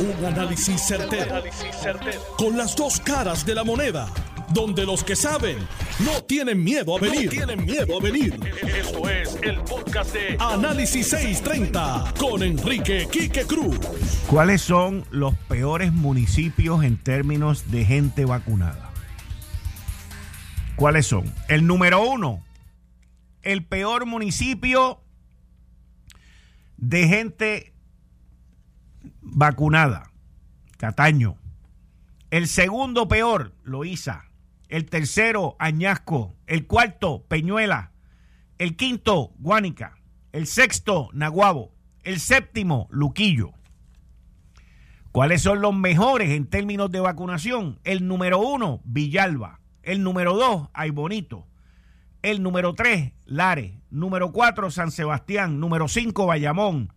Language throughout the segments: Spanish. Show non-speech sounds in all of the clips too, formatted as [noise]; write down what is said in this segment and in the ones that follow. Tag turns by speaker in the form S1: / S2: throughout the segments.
S1: Un análisis certero, Con las dos caras de la moneda. Donde los que saben no tienen miedo a venir. tienen miedo a venir. Esto es el podcast de Análisis 630 con Enrique Quique Cruz.
S2: ¿Cuáles son los peores municipios en términos de gente vacunada? ¿Cuáles son? El número uno, el peor municipio de gente vacunada, Cataño. El segundo peor, Loíza. El tercero, Añasco. El cuarto, Peñuela. El quinto, Guánica. El sexto, Naguabo. El séptimo, Luquillo. ¿Cuáles son los mejores en términos de vacunación? El número uno, Villalba. El número dos, Aybonito. El número tres, Lare. Número cuatro, San Sebastián. Número cinco, Bayamón.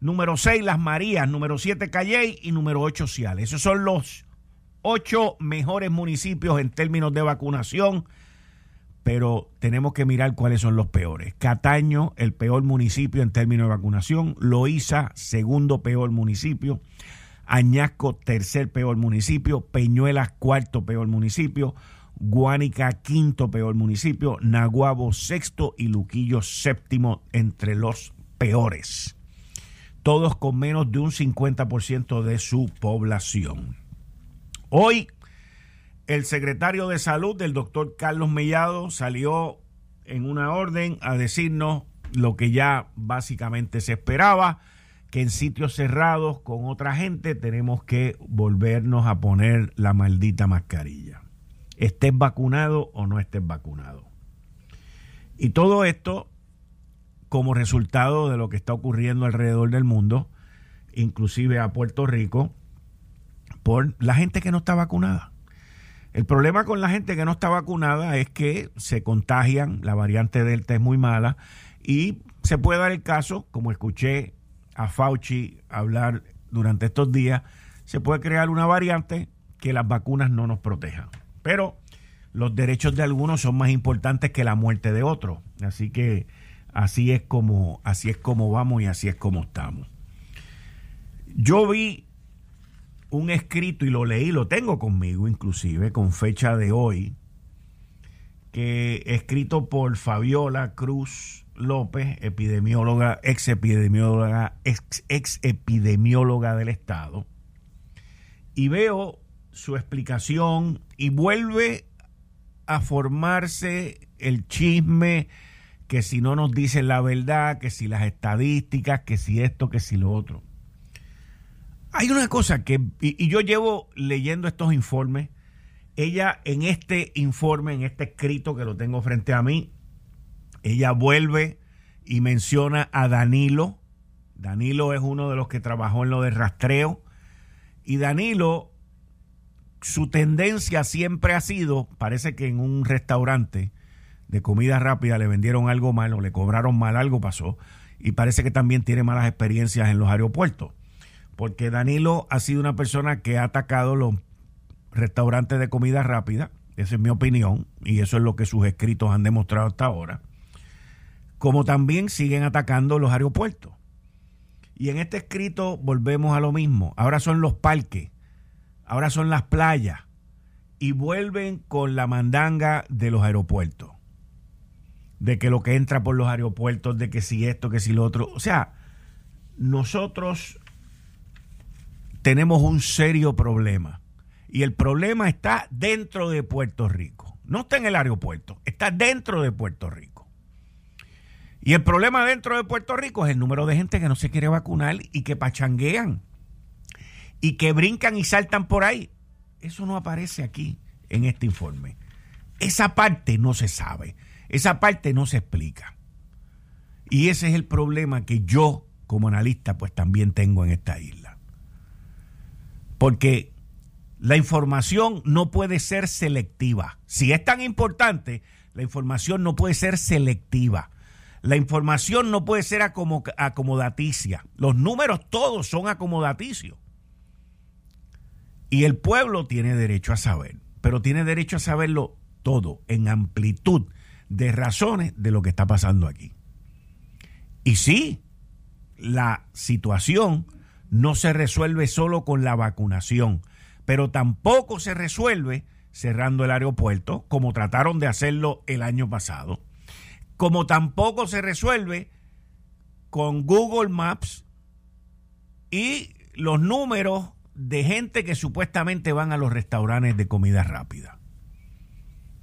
S2: Número 6, Las Marías. Número 7, Calley. Y número 8, Ciales. Esos son los ocho mejores municipios en términos de vacunación. Pero tenemos que mirar cuáles son los peores. Cataño, el peor municipio en términos de vacunación. Loíza, segundo peor municipio. Añasco, tercer peor municipio. Peñuelas, cuarto peor municipio. Guánica, quinto peor municipio. Naguabo, sexto. Y Luquillo, séptimo entre los peores todos con menos de un 50% de su población. Hoy, el secretario de salud del doctor Carlos Mellado salió en una orden a decirnos lo que ya básicamente se esperaba, que en sitios cerrados con otra gente tenemos que volvernos a poner la maldita mascarilla. Estés vacunado o no estés vacunado. Y todo esto como resultado de lo que está ocurriendo alrededor del mundo, inclusive a Puerto Rico, por la gente que no está vacunada. El problema con la gente que no está vacunada es que se contagian, la variante Delta es muy mala y se puede dar el caso, como escuché a Fauci hablar durante estos días, se puede crear una variante que las vacunas no nos protejan. Pero los derechos de algunos son más importantes que la muerte de otros. Así que Así es como, así es vamos y así es como estamos. Yo vi un escrito y lo leí, lo tengo conmigo inclusive, con fecha de hoy, que escrito por Fabiola Cruz López, epidemióloga, ex epidemióloga, ex, ex epidemióloga del Estado, y veo su explicación y vuelve a formarse el chisme que si no nos dicen la verdad, que si las estadísticas, que si esto, que si lo otro. Hay una cosa que, y, yo llevo leyendo estos informes, ella en este informe, en este escrito que lo tengo frente a mí, ella vuelve y menciona a Danilo. Danilo es uno de los que trabajó en lo de rastreo. Y Danilo, su tendencia siempre ha sido, parece que en un restaurante, de comida rápida le vendieron algo mal o le cobraron mal, algo pasó. Y parece que también tiene malas experiencias en los aeropuertos. Porque Danilo ha sido una persona que ha atacado los restaurantes de comida rápida. Esa es mi opinión. Y eso es lo que sus escritos han demostrado hasta ahora. Como también siguen atacando los aeropuertos. Y en este escrito volvemos a lo mismo. Ahora son los parques. Ahora son las playas. Y vuelven con la mandanga de los aeropuertos de que lo que entra por los aeropuertos, de que si esto, que si lo otro. O sea, nosotros tenemos un serio problema. Y el problema está dentro de Puerto Rico. No está en el aeropuerto, está dentro de Puerto Rico. Y el problema dentro de Puerto Rico es el número de gente que no se quiere vacunar y que pachanguean y que brincan y saltan por ahí. Eso no aparece aquí en este informe. Esa parte no se sabe. Esa parte no se explica. Y ese es el problema que yo, como analista, pues también tengo en esta isla. Porque la información no puede ser selectiva. Si es tan importante, la información no puede ser selectiva. La información no puede ser acomodaticia. Los números todos son acomodaticios. Y el pueblo tiene derecho a saber, pero tiene derecho a saberlo todo en amplitud de razones de lo que está pasando aquí. Y sí, la situación no se resuelve solo con la vacunación, pero tampoco se resuelve cerrando el aeropuerto, como trataron de hacerlo el año pasado, como tampoco se resuelve con Google Maps y los números de gente que supuestamente van a los restaurantes de comida rápida.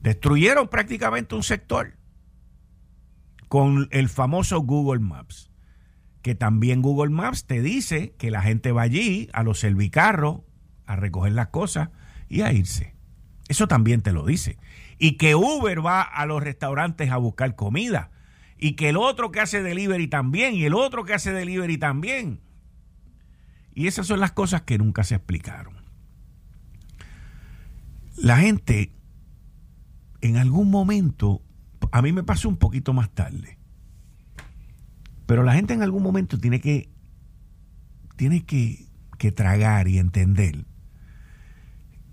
S2: Destruyeron prácticamente un sector con el famoso Google Maps, que también Google Maps te dice que la gente va allí a los servicarros a recoger las cosas y a irse. Eso también te lo dice. Y que Uber va a los restaurantes a buscar comida. Y que el otro que hace delivery también. Y el otro que hace delivery también. Y esas son las cosas que nunca se explicaron. La gente, en algún momento, a mí me pasó un poquito más tarde, pero la gente en algún momento tiene que, tiene que, que tragar y entender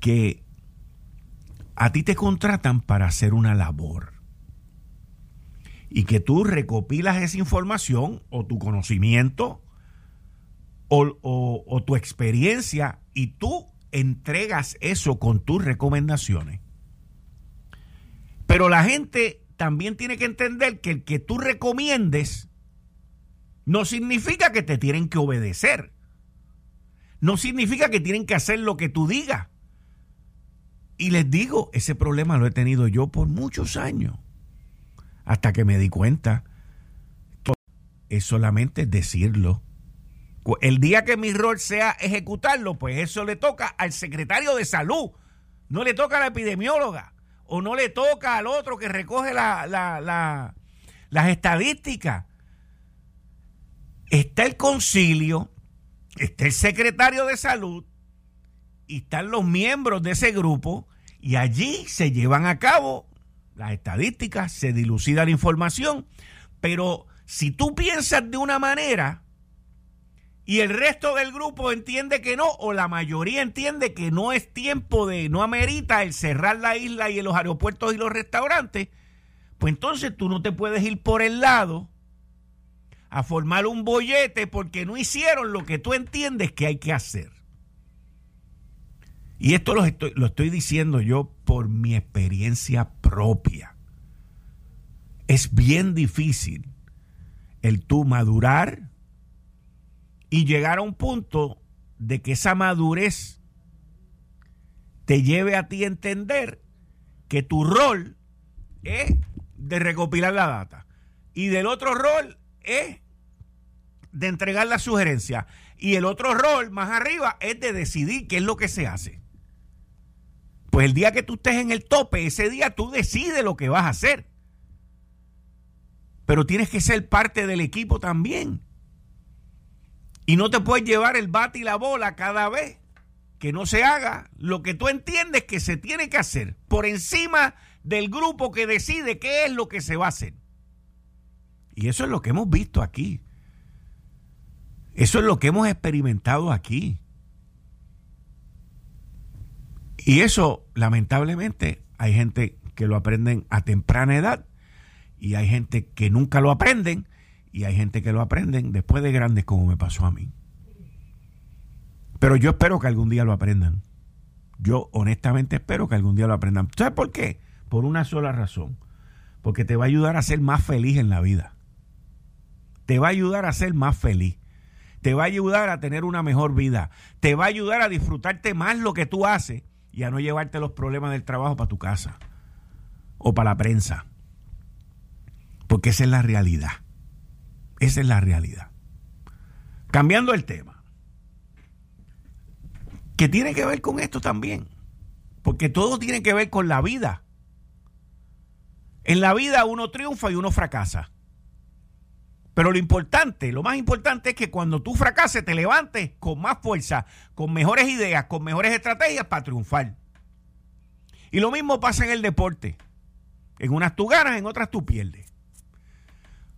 S2: que a ti te contratan para hacer una labor y que tú recopilas esa información o tu conocimiento o, tu experiencia y tú entregas eso con tus recomendaciones. Pero la gente también tiene que entender que el que tú recomiendes no significa que te tienen que obedecer. No significa que tienen que hacer lo que tú digas. Y les digo, ese problema lo he tenido yo por muchos años. Hasta que me di cuenta es solamente decirlo el día que mi rol sea ejecutarlo, pues eso le toca al secretario de salud, no le toca a la epidemióloga, o no le toca al otro que recoge las estadísticas. Está el concilio, está el secretario de salud y están los miembros de ese grupo y allí se llevan a cabo las estadísticas, se dilucida la información, pero si tú piensas de una manera, y el resto del grupo entiende que no, o la mayoría entiende que no es tiempo de, no amerita el cerrar la isla y los aeropuertos y los restaurantes, pues entonces tú no te puedes ir por el lado a formar un bollete porque no hicieron lo que tú entiendes que hay que hacer. Y esto lo estoy, lo estoy diciendo yo por mi experiencia propia. Es bien difícil el tú madurar y llegar a un punto de que esa madurez te lleve a ti a entender que tu rol es de recopilar la data y del otro rol es de entregar la sugerencia y el otro rol más arriba es de decidir qué es lo que se hace. Pues el día que tú estés en el tope, ese día tú decides lo que vas a hacer. Pero tienes que ser parte del equipo también. Y no te puedes llevar el bate y la bola cada vez que no se haga lo que tú entiendes que se tiene que hacer por encima del grupo que decide qué es lo que se va a hacer. Y eso es lo que hemos visto aquí. Eso es lo que hemos experimentado aquí. Y eso, lamentablemente, hay gente que lo aprenden a temprana edad y hay gente que nunca lo aprenden y hay gente que lo aprenden después de grandes como me pasó a mí. Pero yo espero que algún día lo aprendan. Yo honestamente espero que algún día lo aprendan. ¿Sabes por qué? Por una sola razón. Porque te va a ayudar a ser más feliz en la vida. Te va a ayudar a ser más feliz. Te va a ayudar a tener una mejor vida. Te va a ayudar a disfrutarte más lo que tú haces y a no llevarte los problemas del trabajo para tu casa o para la prensa. Porque esa es la realidad. Esa es la realidad. Cambiando el tema, que tiene que ver con esto también, porque todo tiene que ver con la vida. En la vida uno triunfa y uno fracasa. Pero lo importante, lo más importante es que cuando tú fracases te levantes con más fuerza, con mejores ideas, con mejores estrategias para triunfar. Y lo mismo pasa en el deporte. En unas tú ganas, en otras tú pierdes.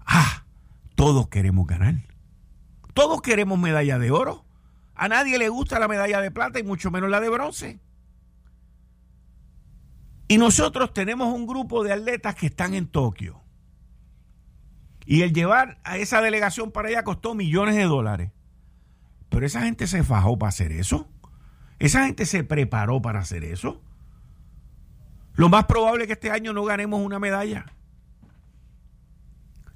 S2: Ah, todos queremos ganar. Todos queremos medalla de oro. A nadie le gusta la medalla de plata y mucho menos la de bronce. Y nosotros tenemos un grupo de atletas que están en Tokio. Y el llevar a esa delegación para allá costó millones de dólares. Pero esa gente se fajó para hacer eso. Esa gente se preparó para hacer eso. Lo más probable es que este año no ganemos una medalla.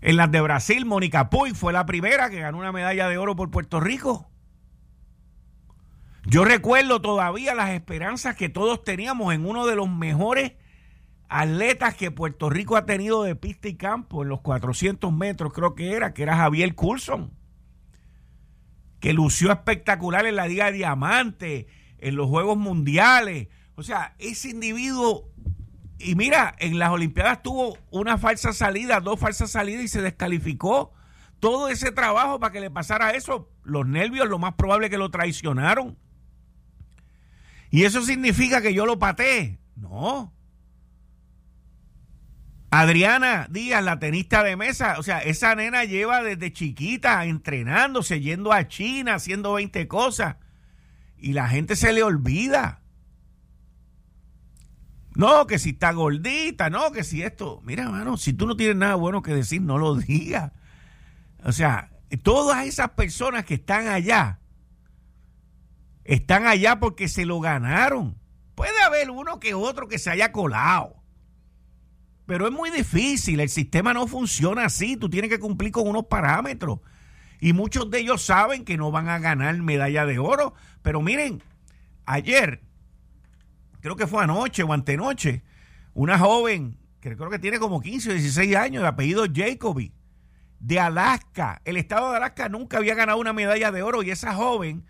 S2: En las de Brasil, Mónica Puy fue la primera que ganó una medalla de oro por Puerto Rico. Yo recuerdo todavía las esperanzas que todos teníamos en uno de los mejores atletas que Puerto Rico ha tenido de pista y campo en los 400 metros, creo que era, que era Javier Coulson, que lució espectacular en la Liga Diamante, en los Juegos Mundiales. O sea, ese individuo, y mira, en las Olimpiadas tuvo una falsa salida, dos falsas salidas y se descalificó. Todo ese trabajo para que le pasara eso, los nervios, lo más probable que lo traicionaron. Y eso significa que yo lo pateé. No. Adriana Díaz, la tenista de mesa, o sea, esa nena lleva desde chiquita entrenándose, yendo a China, haciendo 20 cosas. Y la gente se le olvida. No, que si está gordita, no, que si esto. Mira, hermano, si tú no tienes nada bueno que decir, no lo digas. O sea, todas esas personas que están allá, están allá porque se lo ganaron. Puede haber uno que otro que se haya colado. Pero es muy difícil, el sistema no funciona así, tú tienes que cumplir con unos parámetros. Y muchos de ellos saben que no van a ganar medalla de oro. Pero miren, ayer, creo que fue anoche o antenoche, una joven que creo que tiene como 15 o 16 años, de apellido Jacoby, de Alaska. El estado de Alaska nunca había ganado una medalla de oro y esa joven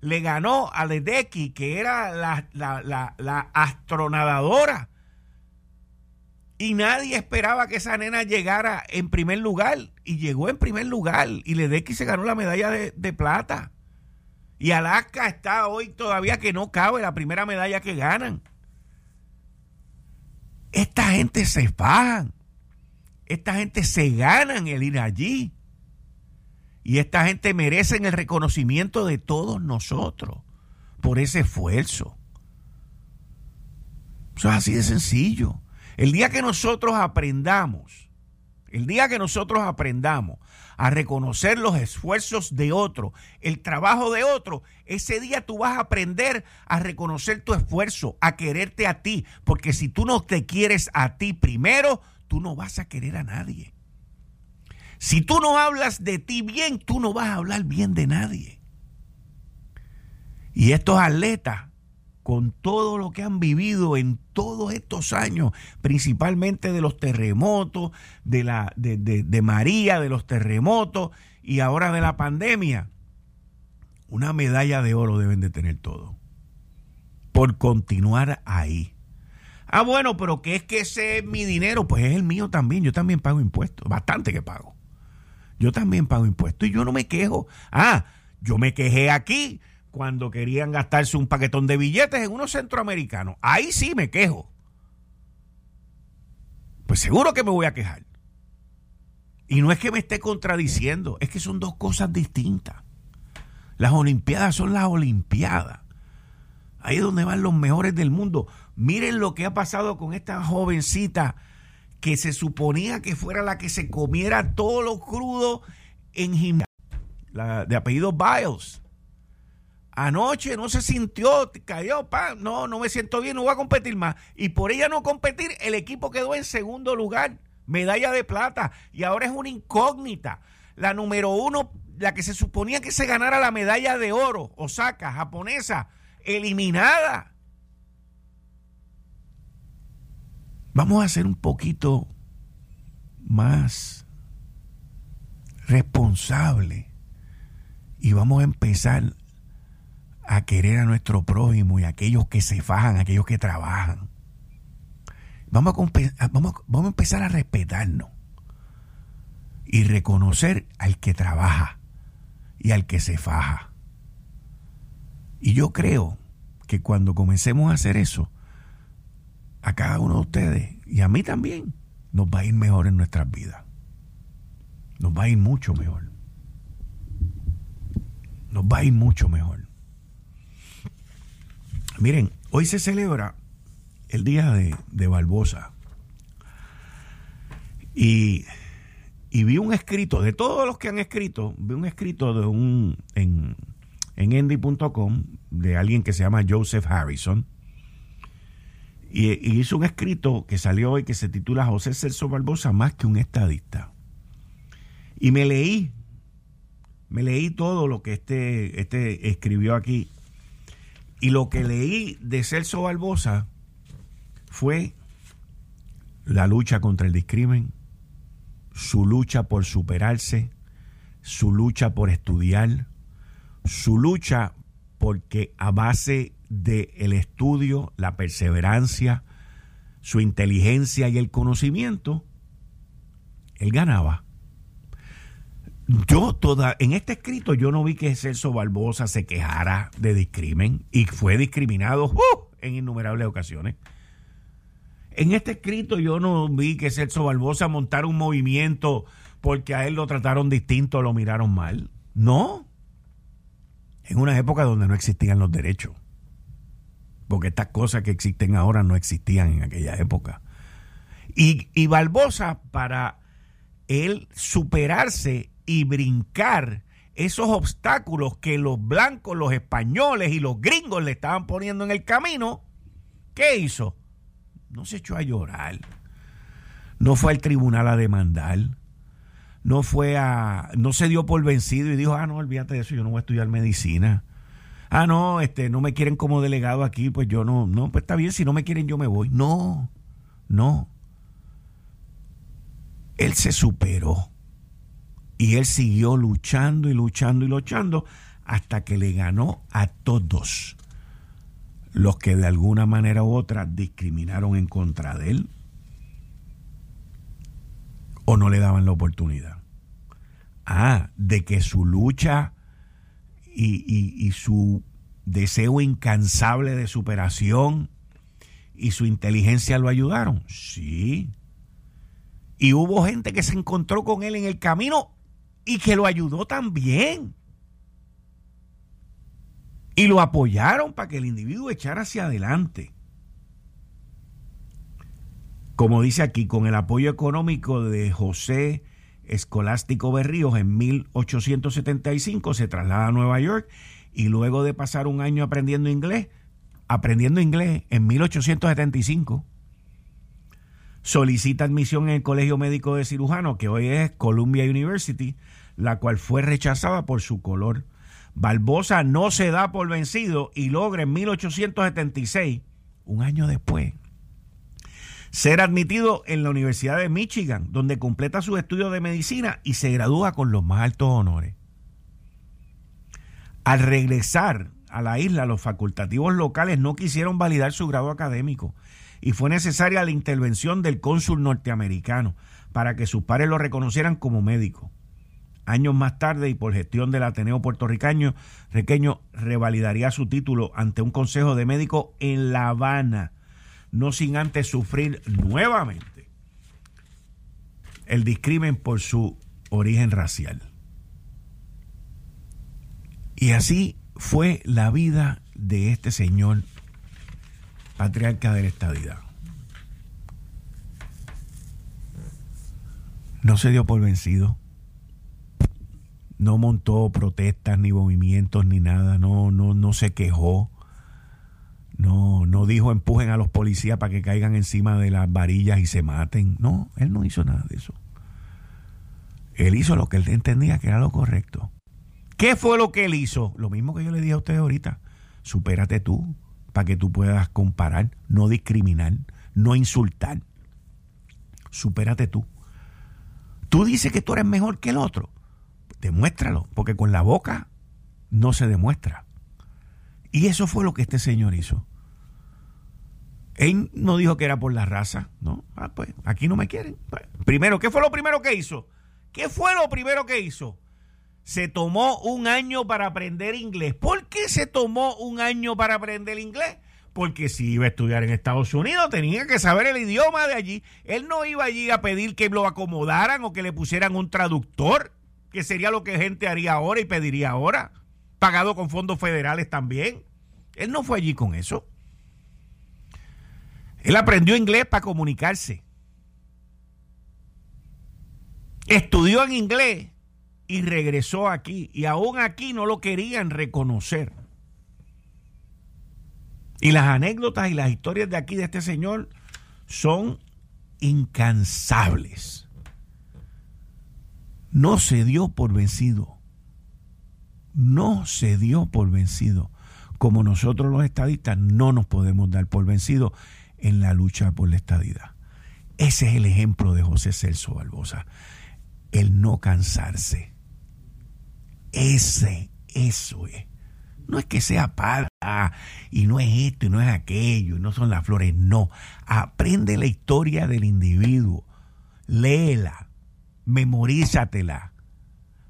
S2: le ganó a Ledecky, que era la, la astronadadora y nadie esperaba que esa nena llegara en primer lugar. Y llegó en primer lugar. Y Ledecky se ganó la medalla de, plata. Y Alaska está hoy todavía que no cabe la primera medalla que ganan. Esta gente se fajan. Esta gente se ganan el ir allí. Y esta gente merece el reconocimiento de todos nosotros por ese esfuerzo. Eso es así de sencillo. El día que nosotros aprendamos, el día que nosotros aprendamos a reconocer los esfuerzos de otro, el trabajo de otro, ese día tú vas a aprender a reconocer tu esfuerzo, a quererte a ti, porque si tú no te quieres a ti primero, tú no vas a querer a nadie. Si tú no hablas de ti bien, tú no vas a hablar bien de nadie. Y estos atletas con todo lo que han vivido en todos estos años, principalmente de los terremotos, de, la, de, de, María, de los terremotos y ahora de la pandemia, una medalla de oro deben de tener todo. Por continuar ahí. Ah, bueno, pero que es que ese es mi dinero, pues es el mío también. Yo también pago impuestos, bastante que pago. Yo también pago impuestos y yo no me quejo. Ah, yo me quejé aquí cuando querían gastarse un paquetón de billetes en unos centroamericanos. Ahí sí me quejo. Pues seguro que me voy a quejar. Y no es que me esté contradiciendo, es que son dos cosas distintas. Las Olimpiadas son las Olimpiadas. Ahí es donde van los mejores del mundo. Miren lo que ha pasado con esta jovencita que se suponía que fuera la que se comiera todo lo crudo en gimnasia. de apellido Biles. Anoche no se sintió, cayó, pa, no, no me siento bien, no voy a competir más. Y por ella no competir, el equipo quedó en segundo lugar, medalla de plata, y ahora es una incógnita. La número uno, la que se suponía que se ganara la medalla de oro, Osaka, japonesa, eliminada. Vamos a ser un poquito más responsable y vamos a empezar a querer a nuestro prójimo y a aquellos que se fajan, aquellos que trabajan. Vamos a, vamos, vamos a empezar a respetarnos y reconocer al que trabaja y al que se faja. Y yo creo que cuando comencemos a hacer eso, a cada uno de ustedes y a mí también, nos va a ir mejor en nuestras vidas. Nos va a ir mucho mejor. Nos va a ir mucho mejor. Miren, hoy se celebra el día de, Barbosa. Y, vi un escrito, de todos los que han escrito, vi un escrito de un, en, en endy.com de alguien que se llama Joseph Harrison. Y, hizo un escrito que salió hoy que se titula José Celso Barbosa más que un estadista. Y me leí, me leí todo lo que este, este escribió aquí. Y lo que leí de Celso Barbosa fue la lucha contra el discrimen, su lucha por superarse, su lucha por estudiar, su lucha porque a base del el estudio, la perseverancia, su inteligencia y el conocimiento, él ganaba. Yo toda, en este escrito yo no vi que Celso Barbosa se quejara de discrimen y fue discriminado ¡uh! en innumerables ocasiones. En este escrito yo no vi que Celso Barbosa montara un movimiento porque a él lo trataron distinto, lo miraron mal. No. En una época donde no existían los derechos. Porque estas cosas que existen ahora no existían en aquella época. Y, y Barbosa, para él superarse y brincar esos obstáculos que los blancos, los españoles y los gringos le estaban poniendo en el camino, ¿qué hizo? no se echó a llorar, no fue al tribunal a demandar, no fue a, no se dio por vencido y dijo, ah, no, olvídate de eso, yo no voy a estudiar medicina. Ah, no, este, no me quieren como delegado aquí, pues yo no, no, pues está bien, si no me quieren yo me voy. No, no. Él se superó y él siguió luchando y luchando y luchando hasta que le ganó a todos los que de alguna manera u otra discriminaron en contra de él o no le daban la oportunidad. Ah, de que su lucha y, y, su deseo incansable de superación y su inteligencia lo ayudaron. Sí. Y hubo gente que se encontró con él en el camino y que lo ayudó también y lo apoyaron para que el individuo echara hacia adelante. Como dice aquí, con el apoyo económico de José Escolástico Berríos en 1875 se traslada a Nueva York y luego de pasar un año aprendiendo inglés, aprendiendo inglés en 1875, solicita admisión en el Colegio Médico de Cirujanos, que hoy es Columbia University, la cual fue rechazada por su color Barbosa no se da por vencido y logra en 1876, un año después, ser admitido en la Universidad de Michigan, donde completa sus estudios de medicina y se gradúa con los más altos honores. Al regresar a la isla, los facultativos locales no quisieron validar su grado académico y fue necesaria la intervención del cónsul norteamericano para que sus pares lo reconocieran como médico. Años más tarde, y por gestión del Ateneo puertorriqueño, Requeño revalidaría su título ante un consejo de médicos en La Habana, no sin antes sufrir nuevamente el discrimen por su origen racial. Y así fue la vida de este señor patriarca de la estadidad. No se dio por vencido no montó protestas ni movimientos ni nada, no, no, no se quejó, no, no dijo empujen a los policías para que caigan encima de las varillas y se maten. No, él no hizo nada de eso. Él hizo lo que él entendía que era lo correcto. ¿Qué fue lo que él hizo? Lo mismo que yo le dije a ustedes ahorita. Supérate tú para que tú puedas comparar, no discriminar, no insultar. Supérate tú. Tú dices que tú eres mejor que el otro demuéstralo, porque con la boca no se demuestra. Y eso fue lo que este señor hizo. Él no dijo que era por la raza, ¿no? Ah, pues aquí no me quieren. Primero, ¿qué fue lo primero que hizo? ¿Qué fue lo primero que hizo? Se tomó un año para aprender inglés. ¿Por qué se tomó un año para aprender inglés? Porque si iba a estudiar en Estados Unidos tenía que saber el idioma de allí. Él no iba allí a pedir que lo acomodaran o que le pusieran un traductor que sería lo que gente haría ahora y pediría ahora, pagado con fondos federales también. Él no fue allí con eso. Él aprendió inglés para comunicarse. Estudió en inglés y regresó aquí. Y aún aquí no lo querían reconocer. Y las anécdotas y las historias de aquí de este señor son incansables. No se dio por vencido. No se dio por vencido. Como nosotros los estadistas no nos podemos dar por vencido en la lucha por la estadidad. Ese es el ejemplo de José Celso Barbosa. El no cansarse. Ese, eso es. No es que sea padre y no es esto y no es aquello y no son las flores. No. Aprende la historia del individuo. Léela. Memorízatela.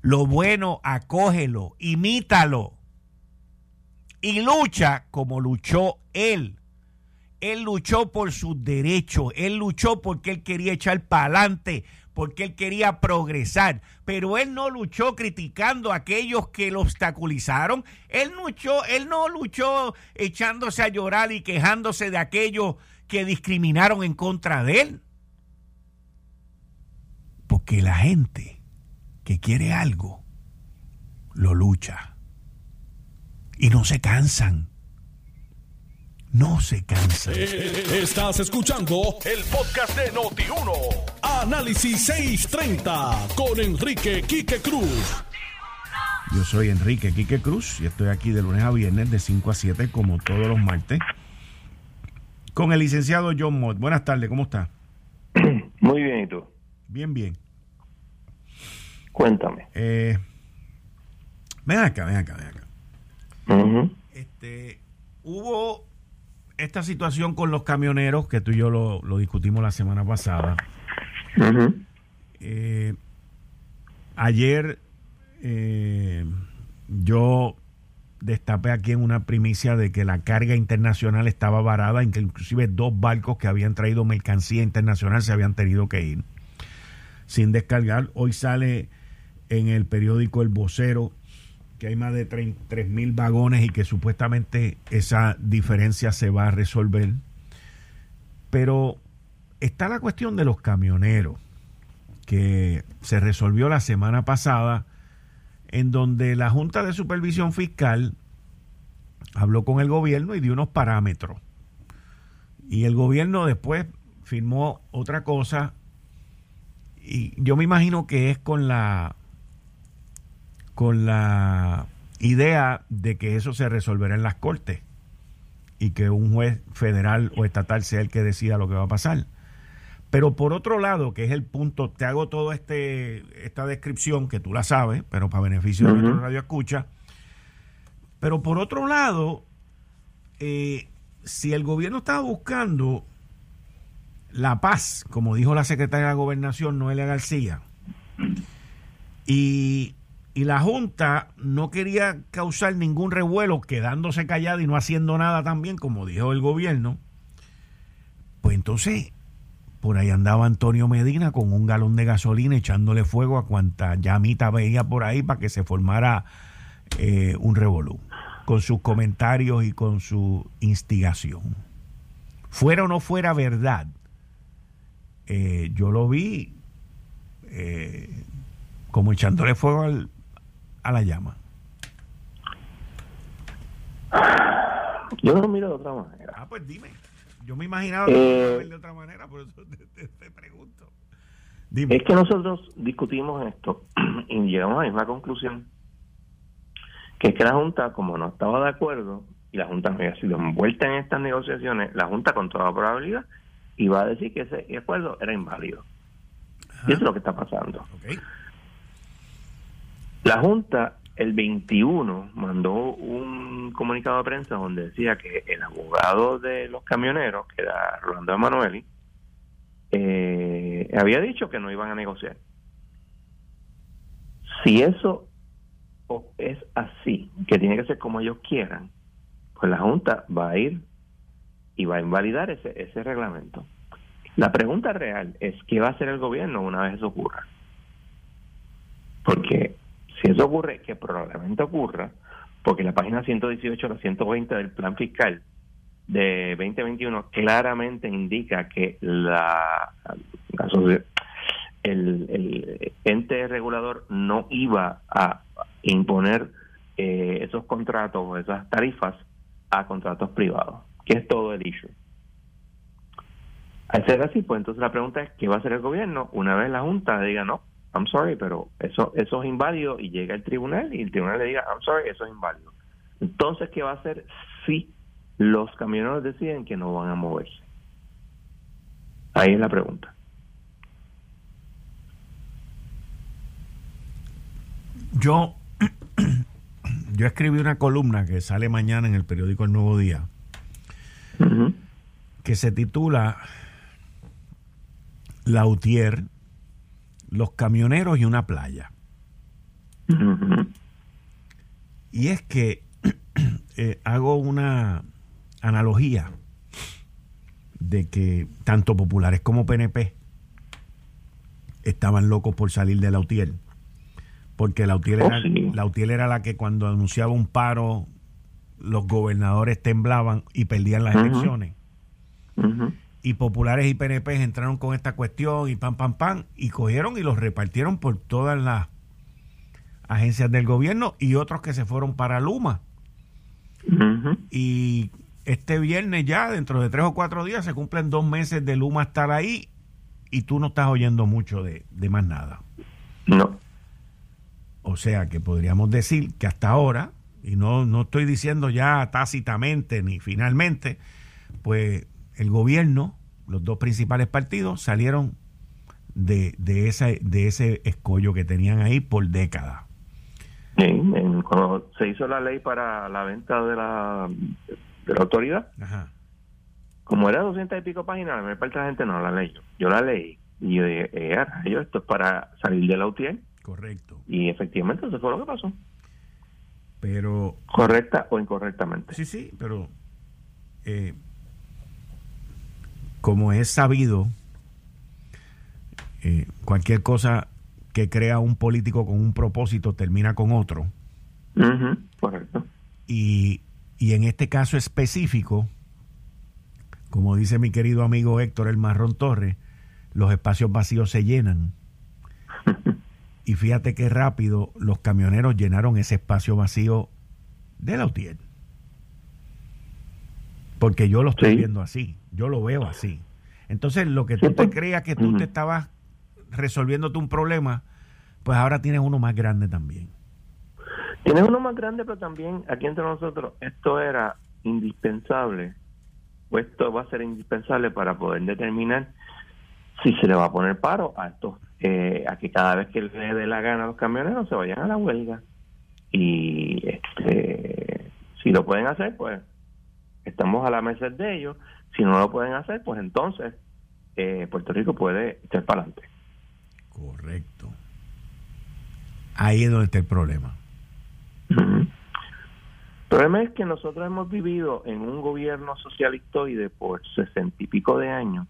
S2: Lo bueno, acógelo. Imítalo. Y lucha como luchó él. Él luchó por sus derechos. Él luchó porque él quería echar para adelante porque él quería progresar, pero él no luchó criticando a aquellos que lo obstaculizaron, él luchó, él no luchó echándose a llorar y quejándose de aquellos que discriminaron en contra de él. Porque la gente que quiere algo lo lucha. Y no se cansan no se cansa.
S1: Eh, estás escuchando el podcast de Noti1. Análisis 630 con Enrique Quique Cruz.
S2: Yo soy Enrique Quique Cruz y estoy aquí de lunes a viernes de 5 a 7 como todos los martes con el licenciado John Mott. Buenas tardes, ¿cómo está? [clears throat]
S3: Muy bien, ¿y tú?
S2: Bien, bien.
S3: Cuéntame.
S2: Eh, ven acá, ven acá, ven acá. Este, hubo esta situación con los camioneros, que tú y yo lo, discutimos la semana pasada, eh, ayer eh, yo destapé aquí en una primicia de que la carga internacional estaba varada, inclusive dos barcos que habían traído mercancía internacional se habían tenido que ir sin descargar. Hoy sale en el periódico El Vocero que hay más de 3 mil vagones y que supuestamente esa diferencia se va a resolver. Pero está la cuestión de los camioneros, que se resolvió la semana pasada, en donde la Junta de Supervisión Fiscal habló con el gobierno y dio unos parámetros. Y el gobierno después firmó otra cosa. Y yo me imagino que es con la con la idea de que eso se resolverá en las cortes y que un juez federal o estatal sea el que decida lo que va a pasar. Pero por otro lado, que es el punto, te hago toda este, esta descripción que tú la sabes, pero para beneficio de nuestro radio escucha. Pero por otro lado, eh, si el gobierno estaba buscando la paz, como dijo la secretaria de Gobernación, Noelia García, y y la Junta no quería causar ningún revuelo quedándose callada y no haciendo nada también, como dijo el gobierno, pues entonces por ahí andaba Antonio Medina con un galón de gasolina echándole fuego a cuanta llamita veía por ahí para que se formara eh, un revolú, con sus comentarios y con su instigación. Fuera o no fuera verdad, eh, yo lo vi eh, como echándole fuego al, a la llama?
S3: Yo no miro de otra manera.
S2: Ah, pues dime. Yo me imaginaba que eh, de otra manera, por eso te, pregunto.
S3: Dime. Es que nosotros discutimos esto [clears throat] y llegamos a la misma conclusión. Que es que la Junta, como no estaba de acuerdo, y la Junta no había sido envuelta en estas negociaciones, la Junta con toda probabilidad iba a decir que ese acuerdo era inválido. Y eso es lo que está pasando. Okay. La Junta el 21 mandó un comunicado de prensa donde decía que el abogado de los camioneros, que era Rolando Emanueli, eh, había dicho que no iban a negociar. Si eso es así, que tiene que ser como ellos quieran, pues la Junta va a ir y va a invalidar ese, ese reglamento. La pregunta real es qué va a hacer el gobierno una vez eso ocurra. Porque eso ocurre, que probablemente ocurra, porque la página 118 a la 120 del plan fiscal de 2021 claramente indica que la, el, ente regulador no iba a imponer eh, esos contratos o esas tarifas a contratos privados, que es todo el issue. Al ser así, pues entonces la pregunta es, ¿qué va a hacer el gobierno una vez la Junta diga, no, I'm sorry, pero eso, eso es inválido y llega el tribunal y el tribunal le diga, I'm sorry, eso es inválido? Entonces, ¿qué va a hacer si los camioneros deciden que no van a moverse? Ahí es la pregunta.
S2: Yo, [clears throat] yo escribí una columna que sale mañana en el periódico El Nuevo Día, que se titula Lautier, los camioneros y una playa. Y es que [clears throat] eh, hago una analogía de que tanto populares como PNP estaban locos por salir de Lautier porque la UTIEL, era, la era la que cuando anunciaba un paro los gobernadores temblaban y perdían las elecciones. Y populares y PNP entraron con esta cuestión y pam, pam, pam, y cogieron y los repartieron por todas las agencias del gobierno y otros que se fueron para Luma. Y este viernes ya, dentro de tres o cuatro días, se cumplen dos meses de Luma estar ahí y tú no estás oyendo mucho de, de más nada.
S3: No.
S2: O sea que podríamos decir que hasta ahora, y no, no estoy diciendo ya tácitamente ni finalmente, pues el gobierno, los dos principales partidos, salieron de, de, ese, de ese escollo que tenían ahí por décadas.
S3: Sí, cuando se hizo la ley para la venta de la, de la autoridad, como era 200 y pico páginas, la mayor parte de la gente no la leyó. Yo la leí y yo dije, eh, esto es para salir de la UTIER
S2: Correcto.
S3: Y efectivamente eso fue lo que pasó.
S2: Pero...
S3: Correcta o incorrectamente.
S2: Sí, sí, pero eh, como es sabido, eh, cualquier cosa que crea un político con un propósito termina con otro.
S3: correcto.
S2: Y, y en este caso específico, como dice mi querido amigo Héctor El Marrón Torres, los espacios vacíos se llenan. [laughs] Y fíjate qué rápido los camioneros llenaron ese espacio vacío de la UTIER. Porque yo lo estoy viendo así, yo lo veo así. Entonces, lo que tú te creías que tú te estabas resolviéndote un problema, pues ahora tienes uno más grande también.
S3: Tienes uno más grande, pero también aquí entre nosotros, esto era indispensable, o esto va a ser indispensable para poder determinar si se le va a poner paro a estos eh, a que cada vez que le dé la gana a los camioneros se vayan a la huelga. Y este, si lo pueden hacer, pues estamos a la merced de ellos. Si no lo pueden hacer, pues entonces eh, Puerto Rico puede echar para adelante.
S2: Correcto. Ahí es donde está el problema.
S3: El problema es que nosotros hemos vivido en un gobierno socialistoide por sesenta y pico de años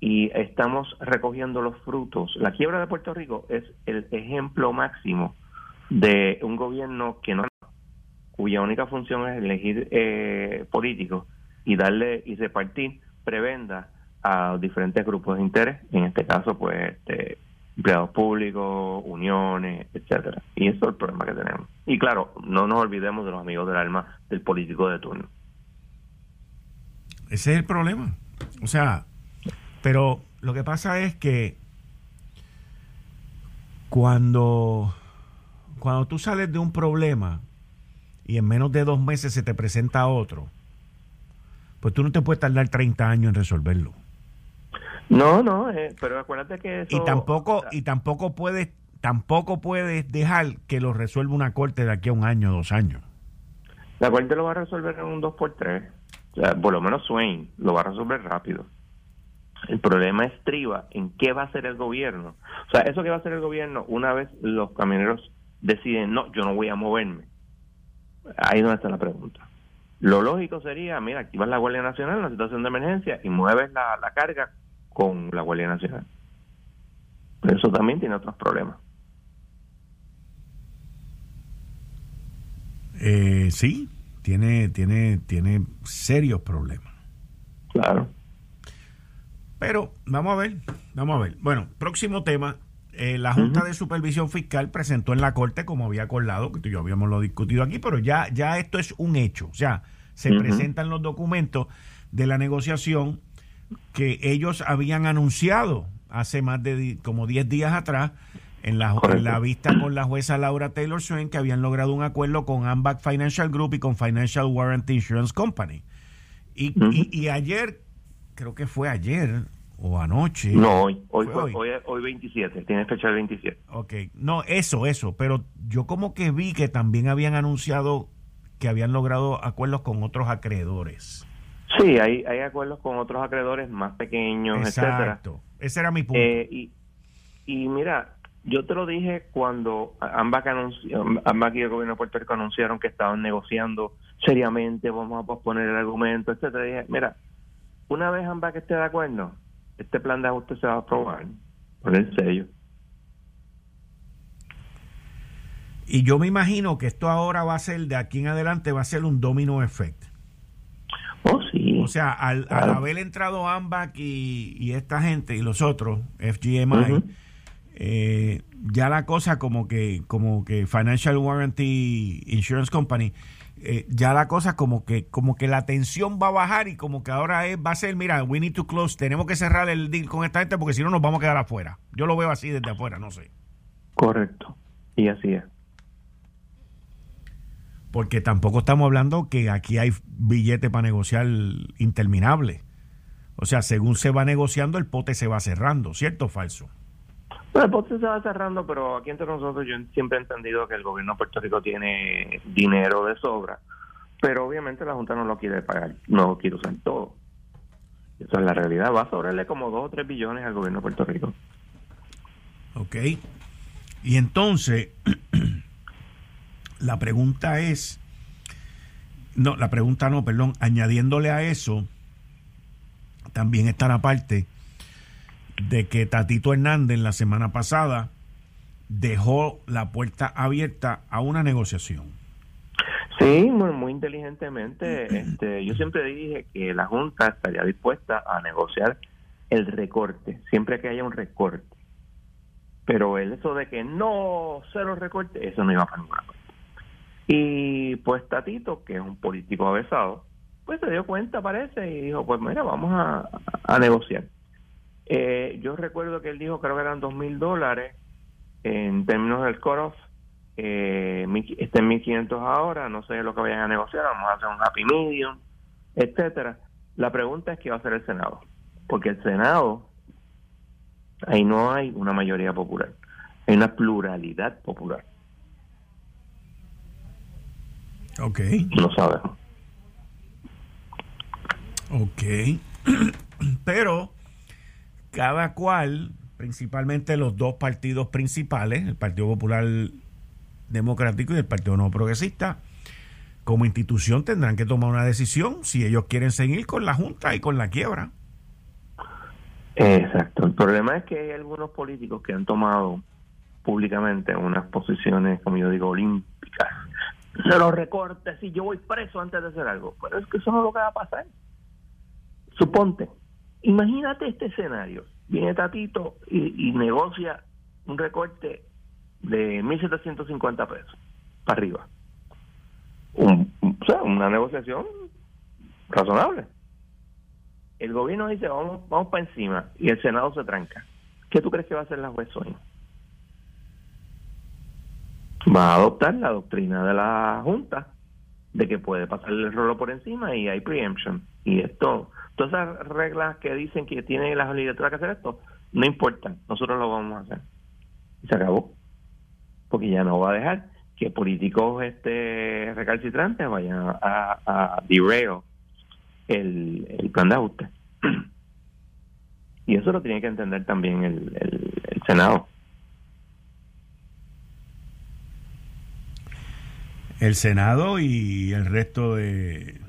S3: y estamos recogiendo los frutos. La quiebra de Puerto Rico es el ejemplo máximo de un gobierno que no cuya única función es elegir eh, políticos y darle y repartir prebenda a diferentes grupos de interés, en este caso pues este, empleados públicos, uniones, etcétera. Y eso es el problema que tenemos. Y claro, no nos olvidemos de los amigos del alma del político de turno.
S2: Ese es el problema. O sea, pero lo que pasa es que cuando, cuando tú sales de un problema y en menos de dos meses se te presenta otro, pues tú no te puedes tardar 30 años en resolverlo.
S3: No, no, eh, pero acuérdate que eso...
S2: Y tampoco, y tampoco puedes, tampoco puedes dejar que lo resuelva una corte de aquí a un año, dos años.
S3: La corte lo va a resolver en un 2x3. O sea, por lo menos Swain lo va a resolver rápido. El problema estriba en qué va a hacer el gobierno. O sea, eso que va a hacer el gobierno una vez los camioneros deciden, no, yo no voy a moverme. Ahí es donde está la pregunta. Lo lógico sería, mira, activas la Guardia Nacional en una situación de emergencia y mueves la, carga con la Guardia Nacional. Pero eso también tiene otros problemas.
S2: Eh, sí, tiene, tiene, tiene serios problemas.
S3: Claro.
S2: Pero vamos a ver, vamos a ver. Bueno, próximo tema. Eh, la Junta de Supervisión Fiscal presentó en la Corte, como había acordado, que tú y yo habíamos lo discutido aquí, pero ya, ya esto es un hecho. O sea, se presentan los documentos de la negociación que ellos habían anunciado hace más de como 10 días atrás en la, la, vista con la jueza Laura Taylor Swain que habían logrado un acuerdo con Ambac Financial Group y con Financial Warranty Insurance Company. Y, y, ayer, creo que fue ayer o anoche.
S3: No, hoy, hoy, hoy. hoy, 27, tiene fecha el 27.
S2: Ok, no, eso, eso, pero yo como que vi que también habían anunciado que habían logrado acuerdos con otros acreedores.
S3: Sí, hay, hay acuerdos con otros acreedores más pequeños, Exacto.
S2: Ese era mi punto.
S3: Eh, y, y mira, yo te lo dije cuando ambas, ambas y el gobierno de Puerto Rico anunciaron que estaban negociando seriamente, vamos a posponer el argumento, etcétera. Dije, mira, una vez ambas que esté de acuerdo, este plan de ajuste se va a aprobar por el sello.
S2: Y yo me imagino que esto ahora va a ser, de aquí en adelante, va a ser un domino effect.
S3: Oh, sí.
S2: O sea, al, haber entrado AMBAC y, esta gente y los otros, FGMI, eh, ya la cosa como que, como que Financial Warranty Insurance Company, eh, ya la cosa como que, como que la tensión va a bajar y como que ahora es, va a ser, mira, we need to close, tenemos que cerrar el deal con esta gente porque si no nos vamos a quedar afuera. Yo lo veo así desde afuera, no sé.
S3: Correcto. Y así es
S2: porque tampoco estamos hablando que aquí hay billete para negociar interminable. O sea, según se va negociando, el pote se va cerrando, ¿cierto o falso?
S3: Bueno, el pote se va cerrando, pero aquí entre nosotros yo siempre he entendido que el gobierno de Puerto Rico tiene dinero de sobra, pero obviamente la Junta no lo quiere pagar, no lo quiere usar todo. Esa es la realidad. Va a sobrarle como dos o tres billones al gobierno de Puerto Rico.
S2: Ok. Y entonces, [clears throat] La pregunta es, no, la pregunta no, perdón, añadiéndole a eso, también está la parte de que Tatito Hernández la semana pasada dejó la puerta abierta a una negociación.
S3: Sí, muy, muy inteligentemente. [clears throat] Este, yo siempre dije que la Junta estaría dispuesta a negociar el recorte, siempre que haya un recorte. Pero eso de que no cero recorte, eso no iba para ninguna parte. Y pues Tatito, que es un político avesado, pues se dio cuenta, parece, y dijo, pues mira, vamos a, negociar. Eh, yo recuerdo que él dijo, creo que eran dos mil dólares en términos del cut-off, eh, está en 1500 ahora, no sé lo que vayan a negociar, vamos a hacer un happy medium, etcétera. La pregunta es qué va a hacer el Senado, porque el Senado, ahí no hay una mayoría popular, hay una pluralidad popular.
S2: Ok.
S3: No sabemos.
S2: Ok. [clears throat] Pero cada cual, principalmente los dos partidos principales, el Partido Popular Democrático y el Partido No Progresista, como institución tendrán que tomar una decisión si ellos quieren seguir con la Junta y con la quiebra.
S3: Exacto. El problema es que hay algunos políticos que han tomado públicamente unas posiciones, como yo digo, olímpicas se los recortes y yo voy preso antes de hacer algo. Pero es que eso no es lo que va a pasar. Suponte, imagínate este escenario. Viene Tatito y, negocia un recorte de 1.750 pesos para arriba. Un, o sea, una negociación razonable. El gobierno dice, vamos, vamos para encima, y el Senado se tranca. ¿Qué tú crees que va a hacer la juez hoy? va a adoptar la doctrina de la Junta de que puede pasar el rolo por encima y hay preemption. Y esto, todas esas reglas que dicen que tiene la legislatura que hacer esto, no importan, nosotros lo vamos a hacer. Y se acabó. Porque ya no va a dejar que políticos este recalcitrantes vayan a, a derail el, el plan de ajuste. y eso lo tiene que entender también el, el Senado.
S2: el Senado y el resto de,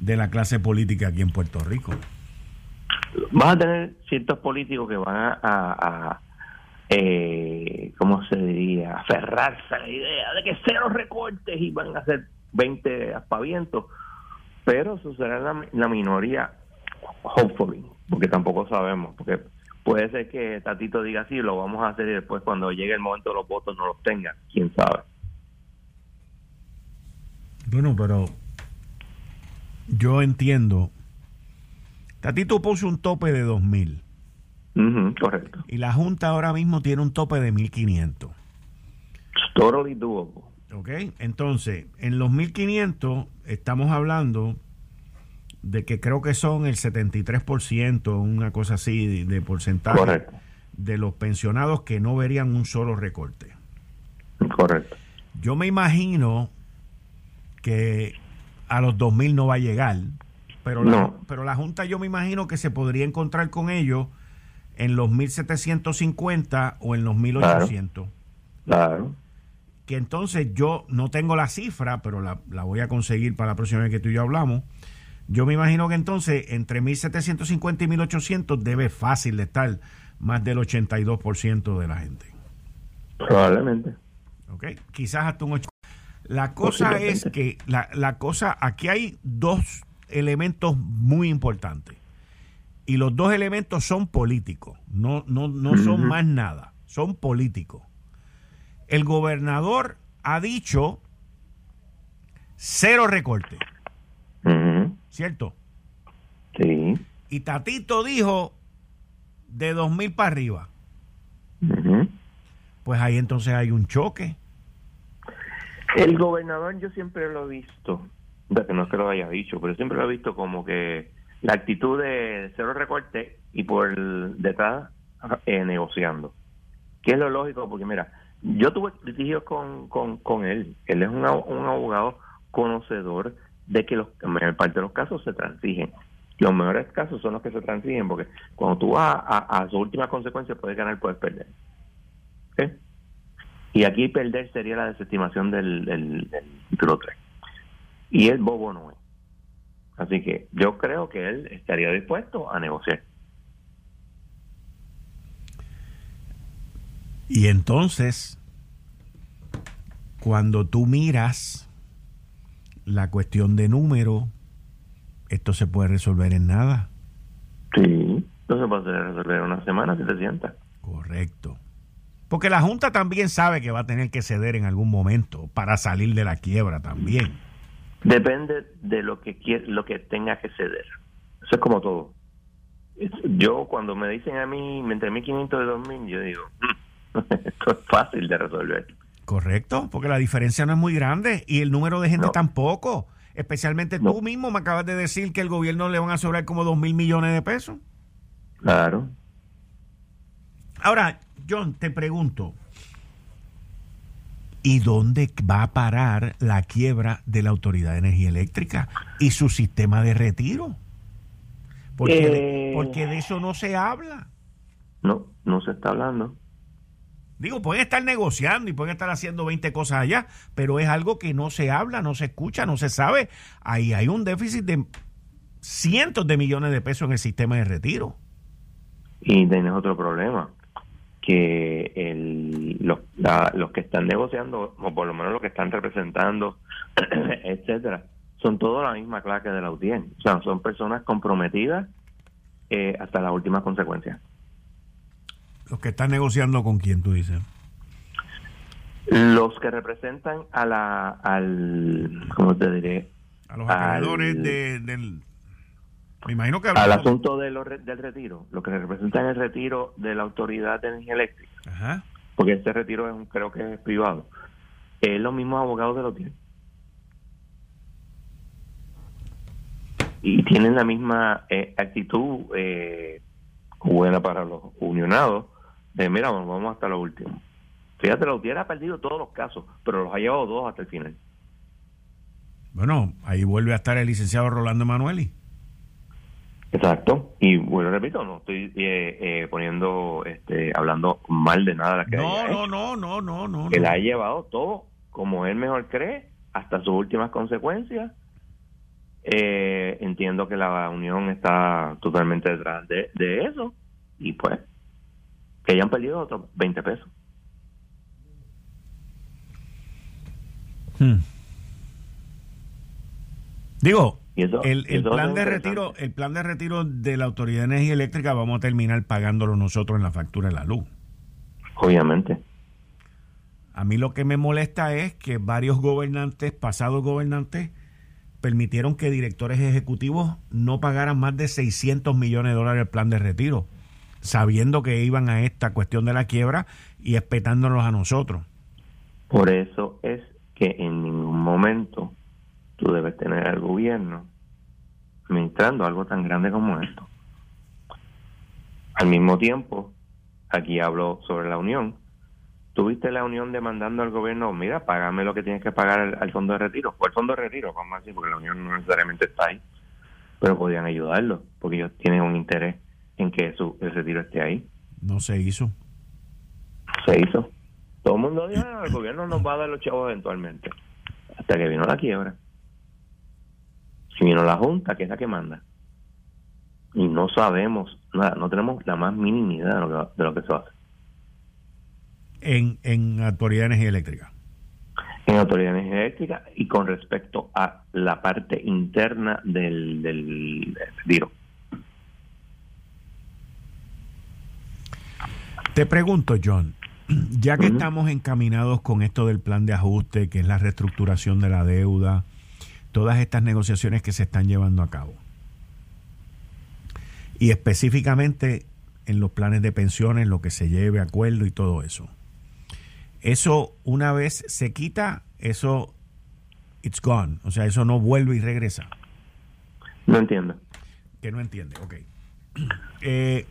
S2: de la clase política aquí en Puerto Rico.
S3: Vas a tener ciertos políticos que van a, a, eh, ¿cómo se diría?, aferrarse a la idea de que cero recortes y van a hacer 20 aspavientos, pero eso será la, la minoría hopefully, porque tampoco sabemos, porque puede ser que Tatito diga sí, lo vamos a hacer y después cuando llegue el momento de los votos no los tenga, quién sabe.
S2: Bueno, pero yo entiendo. Tatito puso un tope de 2000.
S3: correcto.
S2: Y la Junta ahora mismo tiene un tope de 1500.
S3: Totally doable.
S2: Ok, entonces, en los 1500 estamos hablando de que creo que son el 73%, una cosa así de, porcentaje de los pensionados que no verían un solo recorte.
S3: Correcto.
S2: Yo me imagino que a los 2000 no va a llegar, pero la, pero la Junta yo me imagino que se podría encontrar con ellos en los 1750 o en los 1800.
S3: claro
S2: que entonces yo no tengo la cifra, pero la, voy a conseguir para la próxima vez que tú y yo hablamos. Yo me imagino que entonces entre 1750 y 1800 debe fácil de estar más del 82% de la gente.
S3: Probablemente.
S2: ¿Ok? Quizás hasta un 8. La cosa es que, la, la cosa, aquí hay dos elementos muy importantes. Y los dos elementos son políticos, no, no, no son más nada, son políticos. El gobernador ha dicho cero recorte. ¿Cierto?
S3: Sí.
S2: Y Tatito dijo de dos mil para arriba. Pues ahí entonces hay un choque.
S3: El gobernador yo siempre lo he visto, que no es que lo haya dicho, pero siempre lo he visto como que la actitud de cero recorte y por detrás eh, negociando. Que es lo lógico, porque mira, yo tuve litigios con, con, él. Él es un, abogado conocedor de que los, en mayor parte de los casos se transigen. Los mejores casos son los que se transigen, porque cuando tú vas a, a, su última consecuencia, puedes ganar, puedes perder. Y aquí perder sería la desestimación del, del, título 3. Y el bobo no es. Así que yo creo que él estaría dispuesto a negociar.
S2: Y entonces, cuando tú miras la cuestión de número, esto se puede resolver en nada.
S3: Sí, no se puede resolver en una semana si se sienta.
S2: Correcto. Porque la Junta también sabe que va a tener que ceder en algún momento para salir de la quiebra también.
S3: Depende de lo que lo que tenga que ceder. Eso es como todo. Yo cuando me dicen a mí entre 1500 y 2000, yo digo, mm, [laughs] Esto es fácil de resolver.
S2: Correcto, porque la diferencia no es muy grande y el número de gente tampoco. Especialmente tú mismo me acabas de decir que el gobierno le van a sobrar como dos mil millones de pesos.
S3: Claro.
S2: Ahora, John, te pregunto, ¿y dónde va a parar la quiebra de la Autoridad de Energía Eléctrica y su sistema de retiro? Porque, porque de eso no se habla.
S3: No, no se está hablando.
S2: Digo, pueden estar negociando y pueden estar haciendo 20 cosas allá, pero es algo que no se habla, no se escucha, no se sabe. Ahí hay un déficit de cientos de millones de pesos en el sistema de retiro.
S3: Y tienes otro problema, que el, los, los que están negociando, o por lo menos los que están representando, [clears throat] etcétera, son todos la misma clase de la audiencia. O sea, son personas comprometidas eh, hasta las últimas consecuencias.
S2: Los que están negociando con quién, tú dices.
S3: Los que representan a la, al, ¿cómo te diré?
S2: A los acreedores del... Me imagino que...
S3: Al asunto de del retiro, los que representan el retiro de la Autoridad de Energía Eléctrica. Ajá. Porque ese retiro es un, creo que es privado. Es los mismos abogados de los tienen. Y tienen la misma eh, actitud eh, buena para los unionados de mira, vamos hasta lo último. Fíjate, la UTIER ha perdido todos los casos, pero los ha llevado dos hasta el final.
S2: Bueno, ahí vuelve a estar el licenciado Rolando Emanueli.
S3: Exacto. Y bueno, repito, no estoy eh, eh, poniendo, este, hablando mal de nada.
S2: Que no, no, no, no, no, no.
S3: Él ha llevado todo como él mejor cree, hasta sus últimas consecuencias. Eh, entiendo que la Unión está totalmente detrás de, de eso. Y pues, que hayan perdido otros 20 pesos.
S2: Hmm. Digo, el, el plan de retiro, el plan de retiro de la Autoridad de Energía Eléctrica vamos a terminar pagándolo nosotros en la factura de la luz.
S3: Obviamente.
S2: A mí lo que me molesta es que varios gobernantes, pasados gobernantes, permitieron que directores ejecutivos no pagaran más de 600 millones de dólares el plan de retiro, sabiendo que iban a esta cuestión de la quiebra y espetándonos a nosotros.
S3: Por eso es que en ningún momento tú debes tener al gobierno administrando algo tan grande como esto. Al mismo tiempo, aquí hablo sobre la Unión, tuviste la Unión demandando al gobierno, mira, págame lo que tienes que pagar al, fondo de retiro, o el fondo de retiro, vamos a decir, porque la Unión no necesariamente está ahí, pero podían ayudarlo, porque ellos tienen un interés en que su, el retiro esté ahí.
S2: No se hizo.
S3: Se hizo. Todo el mundo dijo, ah, el gobierno nos va a dar los chavos eventualmente. Hasta que vino la quiebra. Si vino la Junta, que es la que manda. Y no sabemos nada, no tenemos la más mínima idea de lo que, de lo que se va a hacer.
S2: En, en Autoridad de Energía Eléctrica.
S3: En Autoridad de Energía Eléctrica y con respecto a la parte interna del, del retiro.
S2: Te pregunto, John, ya que estamos encaminados con esto del plan de ajuste, que es la reestructuración de la deuda, todas estas negociaciones que se están llevando a cabo, y específicamente en los planes de pensiones, lo que se lleve acuerdo y todo eso. Eso una vez se quita, eso it's gone, o sea, eso no vuelve y regresa.
S3: No entiendo.
S2: Que no entiende, ok. Eh,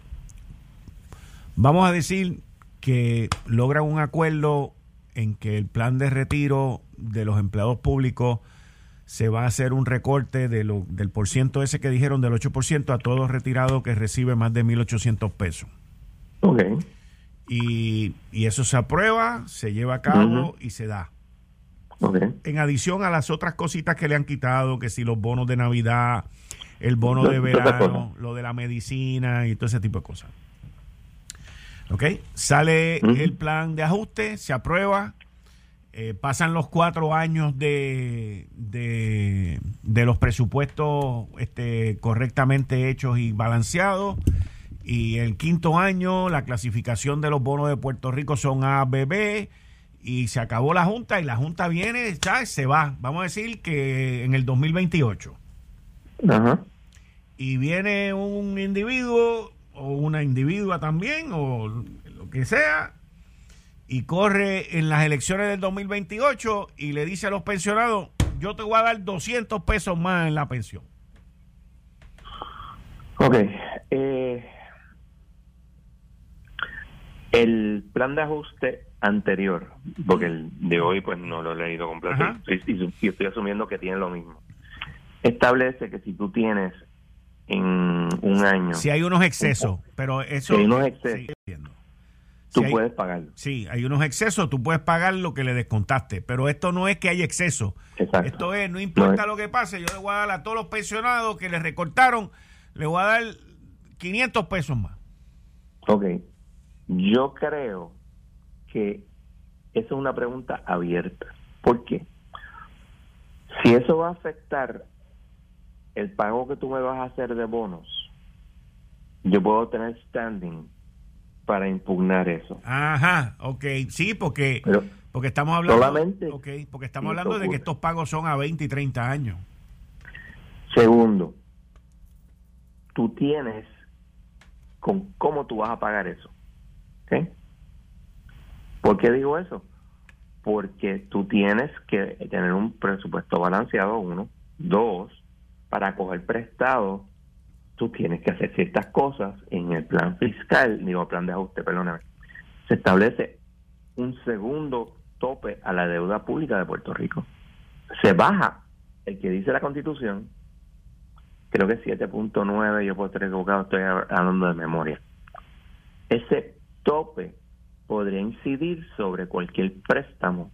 S2: vamos a decir que logra un acuerdo en que el plan de retiro de los empleados públicos se va a hacer un recorte de lo, del porciento ese que dijeron del 8% a todo retirado que recibe más de 1.800 pesos.
S3: Ok.
S2: Y, y, eso se aprueba, se lleva a cabo y se da.
S3: Okay.
S2: En adición a las otras cositas que le han quitado, que si los bonos de Navidad, el bono de verano, lo de la medicina y todo ese tipo de cosas. ¿Ok? Sale el plan de ajuste, se aprueba, eh, pasan los cuatro años de, de, los presupuestos este, correctamente hechos y balanceados. Y el quinto año, la clasificación de los bonos de Puerto Rico son A, B, B. Y se acabó la Junta y la Junta viene, ¿sabes? se va. Vamos a decir que en el 2028.
S3: Ajá.
S2: Y viene un individuo o una individua también, o lo que sea, y corre en las elecciones del 2028 y le dice a los pensionados, yo te voy a dar 200 pesos más en la pensión.
S3: Ok. Eh, el plan de ajuste anterior, porque el de hoy pues no lo he leído completo y, estoy asumiendo que tiene lo mismo, establece que si tú tienes en un año.
S2: Si hay unos excesos, pero eso...
S3: Si hay unos excesos. Tú puedes pagarlo.
S2: Sí, hay unos excesos, tú puedes pagar lo que le descontaste, pero esto no es que hay exceso.
S3: Exacto.
S2: Esto es, no importa lo que pase, yo le voy a dar a todos los pensionados que le recortaron, le voy a dar 500 pesos más.
S3: Ok, yo creo que eso es una pregunta abierta. ¿Por qué? Si eso va a afectar el pago que tú me vas a hacer de bonos, yo puedo tener standing para impugnar eso.
S2: Ajá, ok, sí, porque porque estamos hablando
S3: solamente
S2: okay, porque estamos hablando de que estos pagos son a 20 y 30 años.
S3: Segundo, tú tienes con cómo tú vas a pagar eso. ¿Ok? ¿Por qué digo eso? Porque tú tienes que tener un presupuesto balanceado, uno. Dos, para coger prestado, tú tienes que hacer ciertas cosas en el plan fiscal, digo, plan de ajuste, perdóname. Se establece un segundo tope a la deuda pública de Puerto Rico. Se baja el que dice la Constitución, creo que 7.9, yo puedo estar equivocado, estoy hablando de memoria. Ese tope podría incidir sobre cualquier préstamo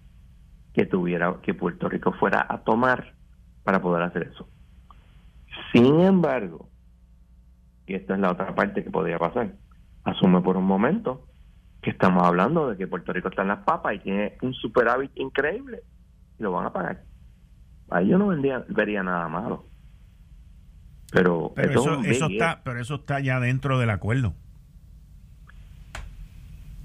S3: que tuviera que Puerto Rico fuera a tomar para poder hacer eso. Sin embargo, y esta es la otra parte que podría pasar, asume por un momento que estamos hablando de que Puerto Rico está en las papas y tiene un superávit increíble y lo van a pagar. Ahí yo no vendría, vería nada malo. Pero,
S2: eso, eso, está, pero eso está ya dentro del acuerdo.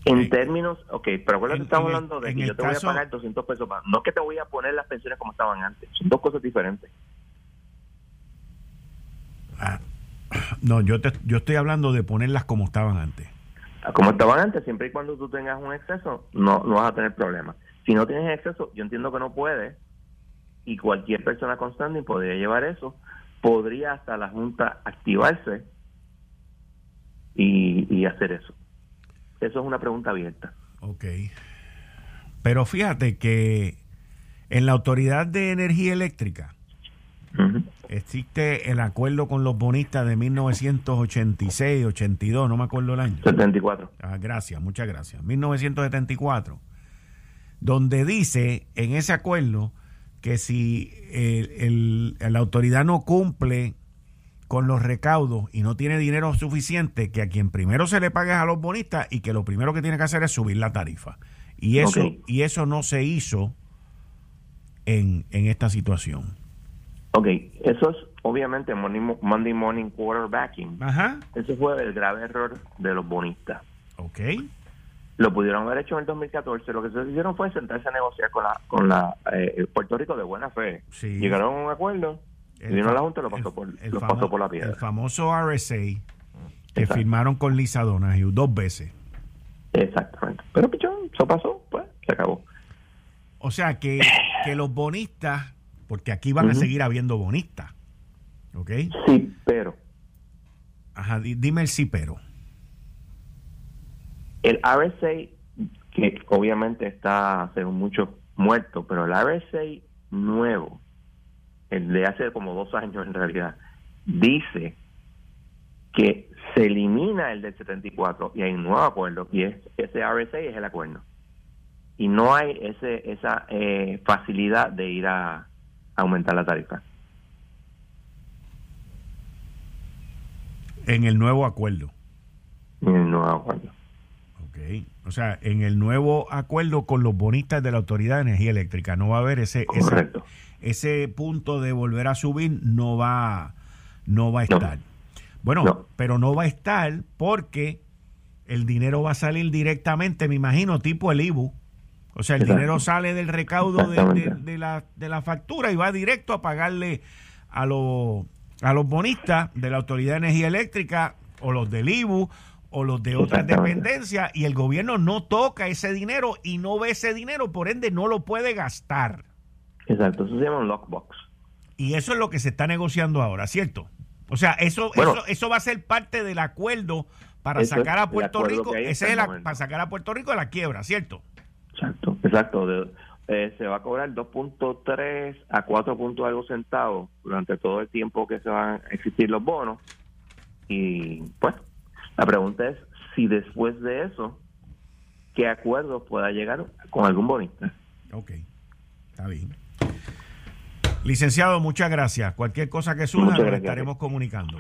S3: En términos, ok, pero acuérdate que estamos hablando de que yo te voy a pagar 200 pesos más. No es que te voy a poner las pensiones como estaban antes. Son dos cosas diferentes.
S2: Ah, [clears throat] no, yo, te, yo estoy hablando de ponerlas como estaban antes.
S3: Ah, como estaban antes, siempre y cuando tú tengas un exceso, no, no vas a tener problemas. Si no tienes exceso, yo entiendo que no puedes, y cualquier persona constante podría llevar eso, podría hasta la Junta activarse y, y hacer eso. Eso es una pregunta abierta.
S2: Ok. Pero fíjate que en la Autoridad de Energía Eléctrica existe el acuerdo con los bonistas de 1986, 82, no me acuerdo el año.
S3: 74.
S2: Ah, gracias, muchas gracias. 1974, donde dice en ese acuerdo que si el, la autoridad no cumple con los recaudos y no tiene dinero suficiente, que a quien primero se le pague a los bonistas y que lo primero que tiene que hacer es subir la tarifa. Y eso, y eso no se hizo en, en esta situación.
S3: Ok, eso es obviamente Monday Morning Quarterbacking. Ajá. Ese fue el grave error de los bonistas.
S2: Ok.
S3: Lo pudieron haber hecho en el 2014. Lo que se hicieron fue sentarse a negociar con la, con la eh, Puerto Rico de buena fe. Llegaron a un acuerdo el vino la Junta lo pasó, por, lo pasó por la piedra.
S2: El famoso RSA que firmaron con Lisa Donahue dos veces.
S3: Exactamente. Pero pichón, eso pasó, pues se acabó.
S2: O sea que, que los bonistas, porque aquí van a seguir habiendo bonistas, ¿ok?
S3: Sí, pero.
S2: Ajá, dime el sí, pero.
S3: El RSA, que obviamente está, según muchos, muerto, pero el RSA nuevo el de hace como dos años en realidad, dice que se elimina el del 74 y hay un nuevo acuerdo y es, ese RSA es el acuerdo. Y no hay ese esa eh, facilidad de ir a, aumentar la tarifa.
S2: En el nuevo acuerdo.
S3: En el nuevo acuerdo.
S2: Ok. O sea, en el nuevo acuerdo con los bonistas de la Autoridad de Energía Eléctrica no va a haber ese, ese punto de volver a subir no va, no va a estar. Bueno, pero no va a estar porque el dinero va a salir directamente, me imagino, tipo el IBU. O sea, el dinero sale del recaudo de, la, de la factura y va directo a pagarle a, los a los bonistas de la Autoridad de Energía Eléctrica o los del IBU o los de otras dependencias y el gobierno no toca ese dinero y no ve ese dinero, por ende no lo puede gastar.
S3: Exacto, eso se llama un lockbox.
S2: Y eso es lo que se está negociando ahora, ¿cierto? O sea, eso, eso, eso va a ser parte del acuerdo para sacar a Puerto Rico, ese es para sacar a Puerto Rico de la quiebra, ¿cierto?
S3: Exacto, exacto. Eh, se va a cobrar 2.3 a 4 puntos algo centavos durante todo el tiempo que se van a existir los bonos. Y pues, la pregunta es si después de eso, ¿qué acuerdo pueda llegar con algún bonista?
S2: Ok, está bien. Licenciado, muchas gracias. Cualquier cosa que surja, nos estaremos comunicando.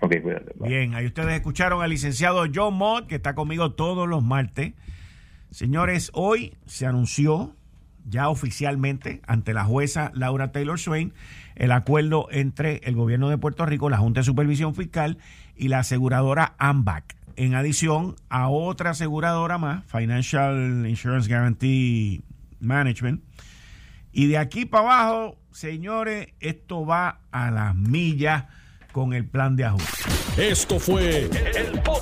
S3: Ok, cuídate.
S2: Bien, ahí ustedes escucharon al licenciado John Mott, que está conmigo todos los martes. Señores, hoy se anunció ya oficialmente ante la jueza Laura Taylor Swain el acuerdo entre el gobierno de Puerto Rico, la Junta de Supervisión Fiscal y la aseguradora AMBAC, en adición a otra aseguradora más, Financial Insurance Guarantee Management. Y de aquí para abajo Señores, esto va a las millas con el plan de ajuste.
S1: Esto fue el, podcast